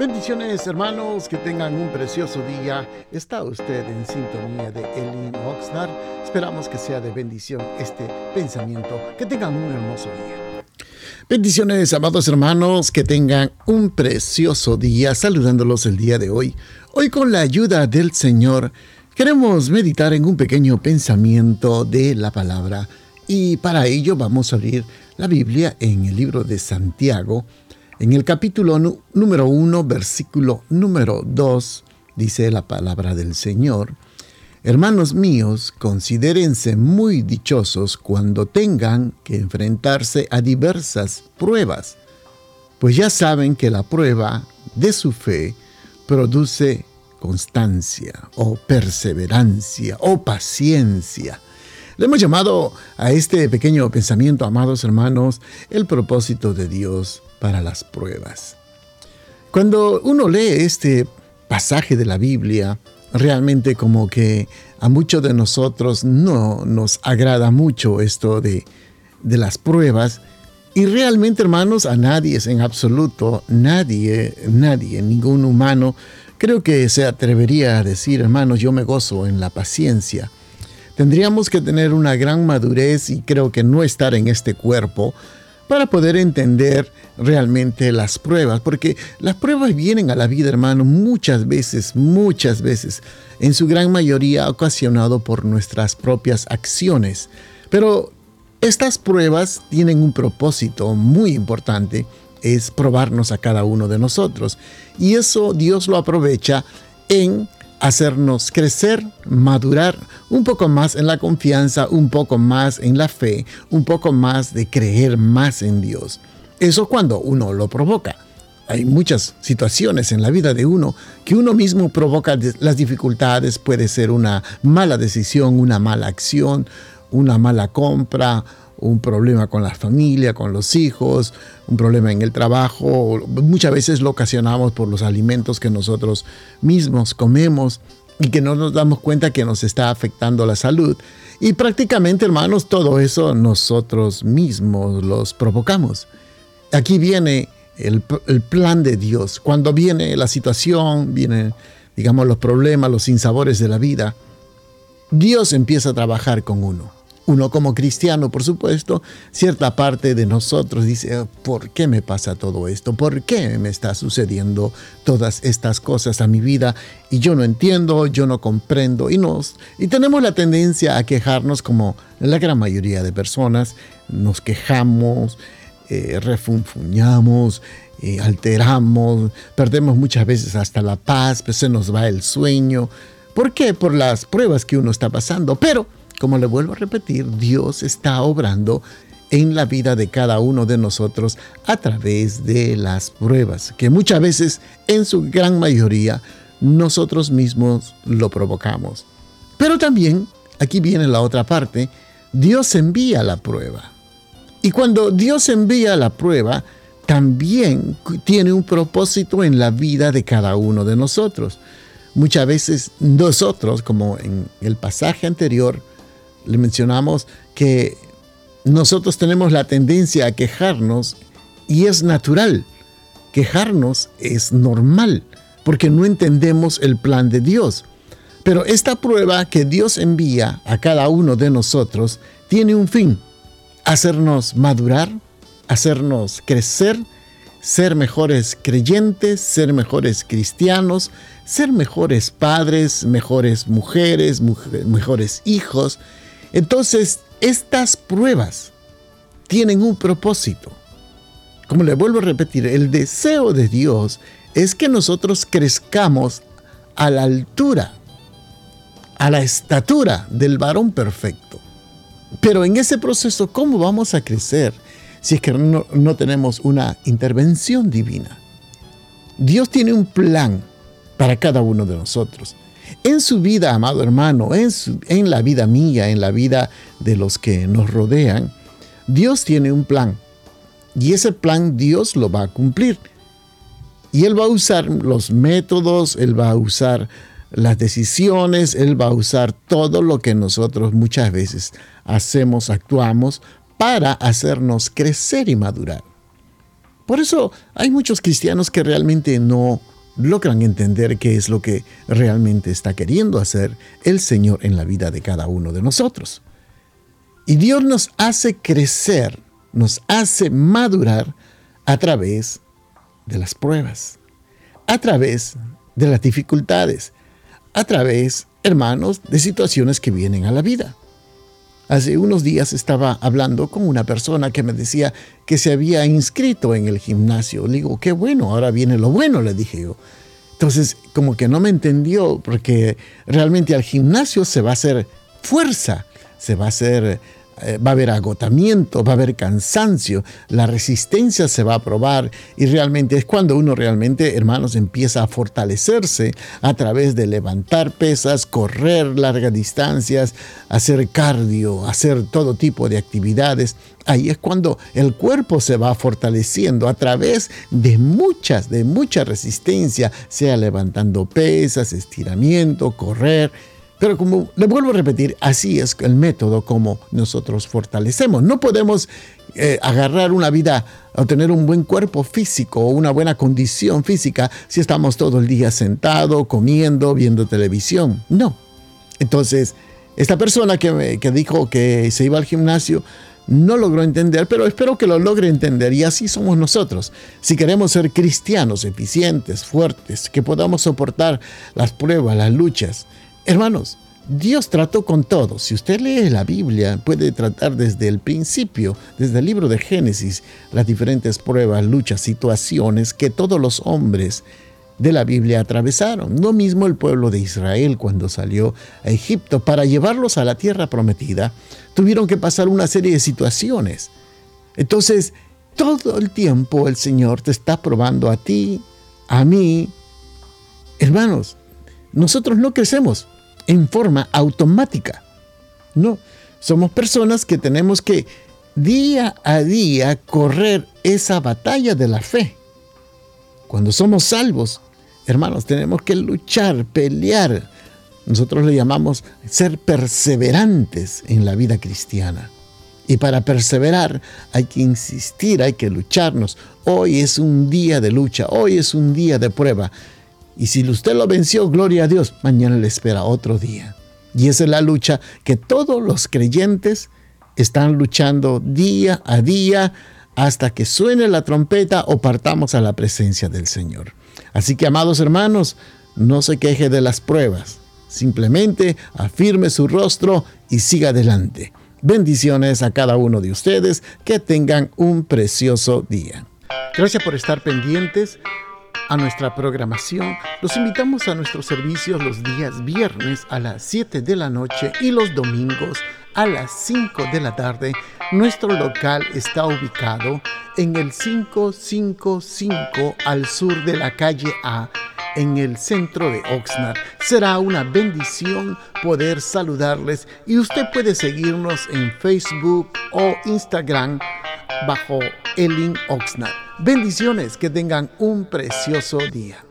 Bendiciones hermanos, que tengan un precioso día. Está usted en sintonía de Elin Oxnard. Esperamos que sea de bendición este pensamiento. Que tengan un hermoso día. Bendiciones amados hermanos, que tengan un precioso día saludándolos el día de hoy. Hoy con la ayuda del Señor queremos meditar en un pequeño pensamiento de la palabra y para ello vamos a abrir la Biblia en el libro de Santiago en el capítulo número 1, versículo número 2, dice la palabra del Señor, Hermanos míos, considérense muy dichosos cuando tengan que enfrentarse a diversas pruebas, pues ya saben que la prueba de su fe produce constancia o perseverancia o paciencia. Le hemos llamado a este pequeño pensamiento, amados hermanos, el propósito de Dios para las pruebas. Cuando uno lee este pasaje de la Biblia, realmente como que a muchos de nosotros no nos agrada mucho esto de, las pruebas. Y realmente, hermanos, a nadie es en absoluto, nadie, nadie, ningún humano, creo que se atrevería a decir, hermanos, yo me gozo en la paciencia. Tendríamos que tener una gran madurez y creo que no estar en este cuerpo para poder entender realmente las pruebas, porque las pruebas vienen a la vida, hermano, muchas veces, muchas veces, en su gran mayoría ocasionado por nuestras propias acciones. Pero estas pruebas tienen un propósito muy importante, es probarnos a cada uno de nosotros. Y eso Dios lo aprovecha en hacernos crecer, madurar un poco más en la confianza, un poco más en la fe, un poco más de creer más en Dios. Eso cuando uno lo provoca. Hay muchas situaciones en la vida de uno que uno mismo provoca las dificultades, puede ser una mala decisión, una mala acción, una mala compra, un problema con la familia, con los hijos, un problema en el trabajo. Muchas veces lo ocasionamos por los alimentos que nosotros mismos comemos y que no nos damos cuenta que nos está afectando la salud. Y prácticamente, hermanos, todo eso nosotros mismos los provocamos. Aquí viene el, plan de Dios. Cuando viene la situación, vienen, digamos, los problemas, los sinsabores de la vida, Dios empieza a trabajar con uno uno como cristiano, por supuesto, cierta parte de nosotros dice, ¿por qué me pasa todo esto? ¿Por qué me está sucediendo todas estas cosas a mi vida? Y yo no entiendo, yo no comprendo. Y, nos, y tenemos la tendencia a quejarnos como la gran mayoría de personas. Nos quejamos, eh, refunfuñamos, eh, alteramos, perdemos muchas veces hasta la paz, pues se nos va el sueño. ¿Por qué? Por las pruebas que uno está pasando. Pero como le vuelvo a repetir, Dios está obrando en la vida de cada uno de nosotros a través de las pruebas, que muchas veces, en su gran mayoría, nosotros mismos lo provocamos. Pero también, aquí viene la otra parte, Dios envía la prueba. Y cuando Dios envía la prueba, también tiene un propósito en la vida de cada uno de nosotros. Muchas veces nosotros, como en el pasaje anterior, le mencionamos que nosotros tenemos la tendencia a quejarnos y es natural. Quejarnos es normal porque no entendemos el plan de Dios. Pero esta prueba que Dios envía a cada uno de nosotros tiene un fin, hacernos madurar, hacernos crecer, ser mejores creyentes, ser mejores cristianos, ser mejores padres, mejores mujeres, mejores hijos, entonces, estas pruebas tienen un propósito. Como le vuelvo a repetir, el deseo de Dios es que nosotros crezcamos a la altura, a la estatura del varón perfecto. Pero en ese proceso, ¿cómo vamos a crecer si es que no, no tenemos una intervención divina? Dios tiene un plan para cada uno de nosotros en su vida, amado hermano, en, la vida mía, en la vida de los que nos rodean, Dios tiene un plan. Y ese plan Dios lo va a cumplir. Y Él va a usar los métodos, Él va a usar las decisiones, Él va a usar todo lo que nosotros muchas veces hacemos, actuamos para hacernos crecer y madurar. Por eso hay muchos cristianos que realmente no logran entender qué es lo que realmente está queriendo hacer el Señor en la vida de cada uno de nosotros. Y Dios nos hace crecer, nos hace madurar a través de las pruebas, a través de las dificultades, a través, hermanos, de situaciones que vienen a la vida. Hace unos días estaba hablando con una persona que me decía que se había inscrito en el gimnasio. Le digo, qué bueno, ahora viene lo bueno, le dije yo. Entonces, como que no me entendió, porque realmente al gimnasio se va a hacer fuerza, se va a hacer eh, va a haber agotamiento, va a haber cansancio, la resistencia se va a probar y realmente es cuando uno realmente, hermanos, empieza a fortalecerse a través de levantar pesas, correr largas distancias, hacer cardio, hacer todo tipo de actividades. Ahí es cuando el cuerpo se va fortaleciendo a través de muchas, de mucha resistencia, sea levantando pesas, estiramiento, correr, pero como le vuelvo a repetir, así es el método como nosotros fortalecemos. No podemos eh, agarrar una vida o tener un buen cuerpo físico o una buena condición física si estamos todo el día sentado, comiendo, viendo televisión. No. Entonces, esta persona que, que dijo que se iba al gimnasio no logró entender, pero espero que lo logre entender y así somos nosotros. Si queremos ser cristianos eficientes, fuertes, que podamos soportar las pruebas, las luchas, Hermanos, Dios trató con todos. Si usted lee la Biblia, puede tratar desde el principio, desde el libro de Génesis, las diferentes pruebas, luchas, situaciones que todos los hombres de la Biblia atravesaron. Lo mismo el pueblo de Israel cuando salió a Egipto para llevarlos a la tierra prometida, tuvieron que pasar una serie de situaciones. Entonces, todo el tiempo el Señor te está probando a ti, a mí. Hermanos, nosotros no crecemos en forma automática. No, somos personas que tenemos que día a día correr esa batalla de la fe. Cuando somos salvos, hermanos, tenemos que luchar, pelear. Nosotros le llamamos ser perseverantes en la vida cristiana. Y para perseverar hay que insistir, hay que lucharnos. Hoy es un día de lucha, hoy es un día de prueba. Y si usted lo venció, gloria a Dios, mañana le espera otro día. Y esa es la lucha que todos los creyentes están luchando día a día hasta que suene la trompeta o partamos a la presencia del Señor. Así que, amados hermanos, no se queje de las pruebas. Simplemente afirme su rostro y siga adelante. Bendiciones a cada uno de ustedes. Que tengan un precioso día. Gracias por estar pendientes a nuestra programación, los invitamos a nuestros servicios los días viernes a las 7 de la noche y los domingos a las 5 de la tarde. Nuestro local está ubicado en el 555 al sur de la calle A en el centro de Oxnard. Será una bendición poder saludarles y usted puede seguirnos en Facebook o Instagram bajo Elin Oxnard. Bendiciones, que tengan un precioso día.